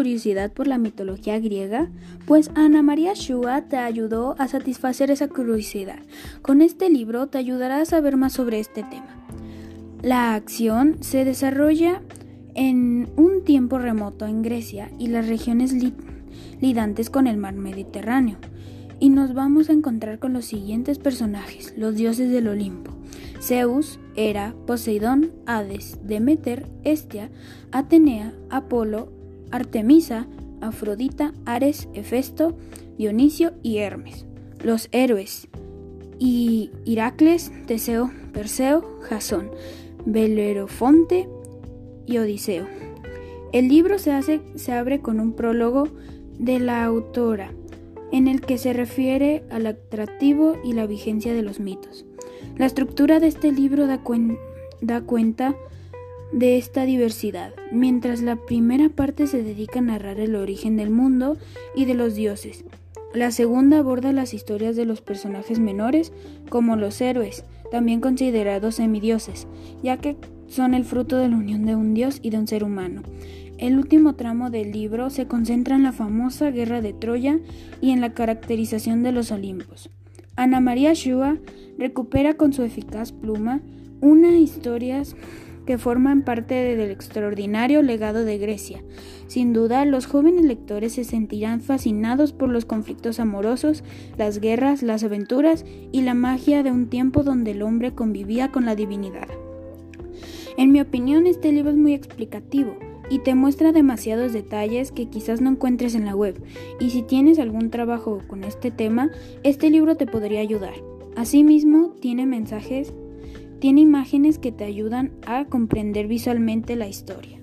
curiosidad por la mitología griega? Pues Ana María Shua te ayudó a satisfacer esa curiosidad. Con este libro te ayudará a saber más sobre este tema. La acción se desarrolla en un tiempo remoto en Grecia y las regiones lidantes con el mar Mediterráneo. Y nos vamos a encontrar con los siguientes personajes, los dioses del Olimpo. Zeus, Hera, Poseidón, Hades, Demeter, Hestia, Atenea, Apolo, Artemisa, Afrodita, Ares, Hefesto, Dionisio y Hermes. Los héroes y Heracles, Teseo, Perseo, Jasón, Belerofonte y Odiseo. El libro se, hace, se abre con un prólogo de la autora, en el que se refiere al atractivo y la vigencia de los mitos. La estructura de este libro da, da cuenta de esta diversidad, mientras la primera parte se dedica a narrar el origen del mundo y de los dioses. La segunda aborda las historias de los personajes menores, como los héroes, también considerados semidioses, ya que son el fruto de la unión de un dios y de un ser humano. El último tramo del libro se concentra en la famosa guerra de Troya y en la caracterización de los Olimpos. Ana María Shua recupera con su eficaz pluma unas historias que forman parte del extraordinario legado de Grecia. Sin duda, los jóvenes lectores se sentirán fascinados por los conflictos amorosos, las guerras, las aventuras y la magia de un tiempo donde el hombre convivía con la divinidad. En mi opinión, este libro es muy explicativo y te muestra demasiados detalles que quizás no encuentres en la web, y si tienes algún trabajo con este tema, este libro te podría ayudar. Asimismo, tiene mensajes tiene imágenes que te ayudan a comprender visualmente la historia.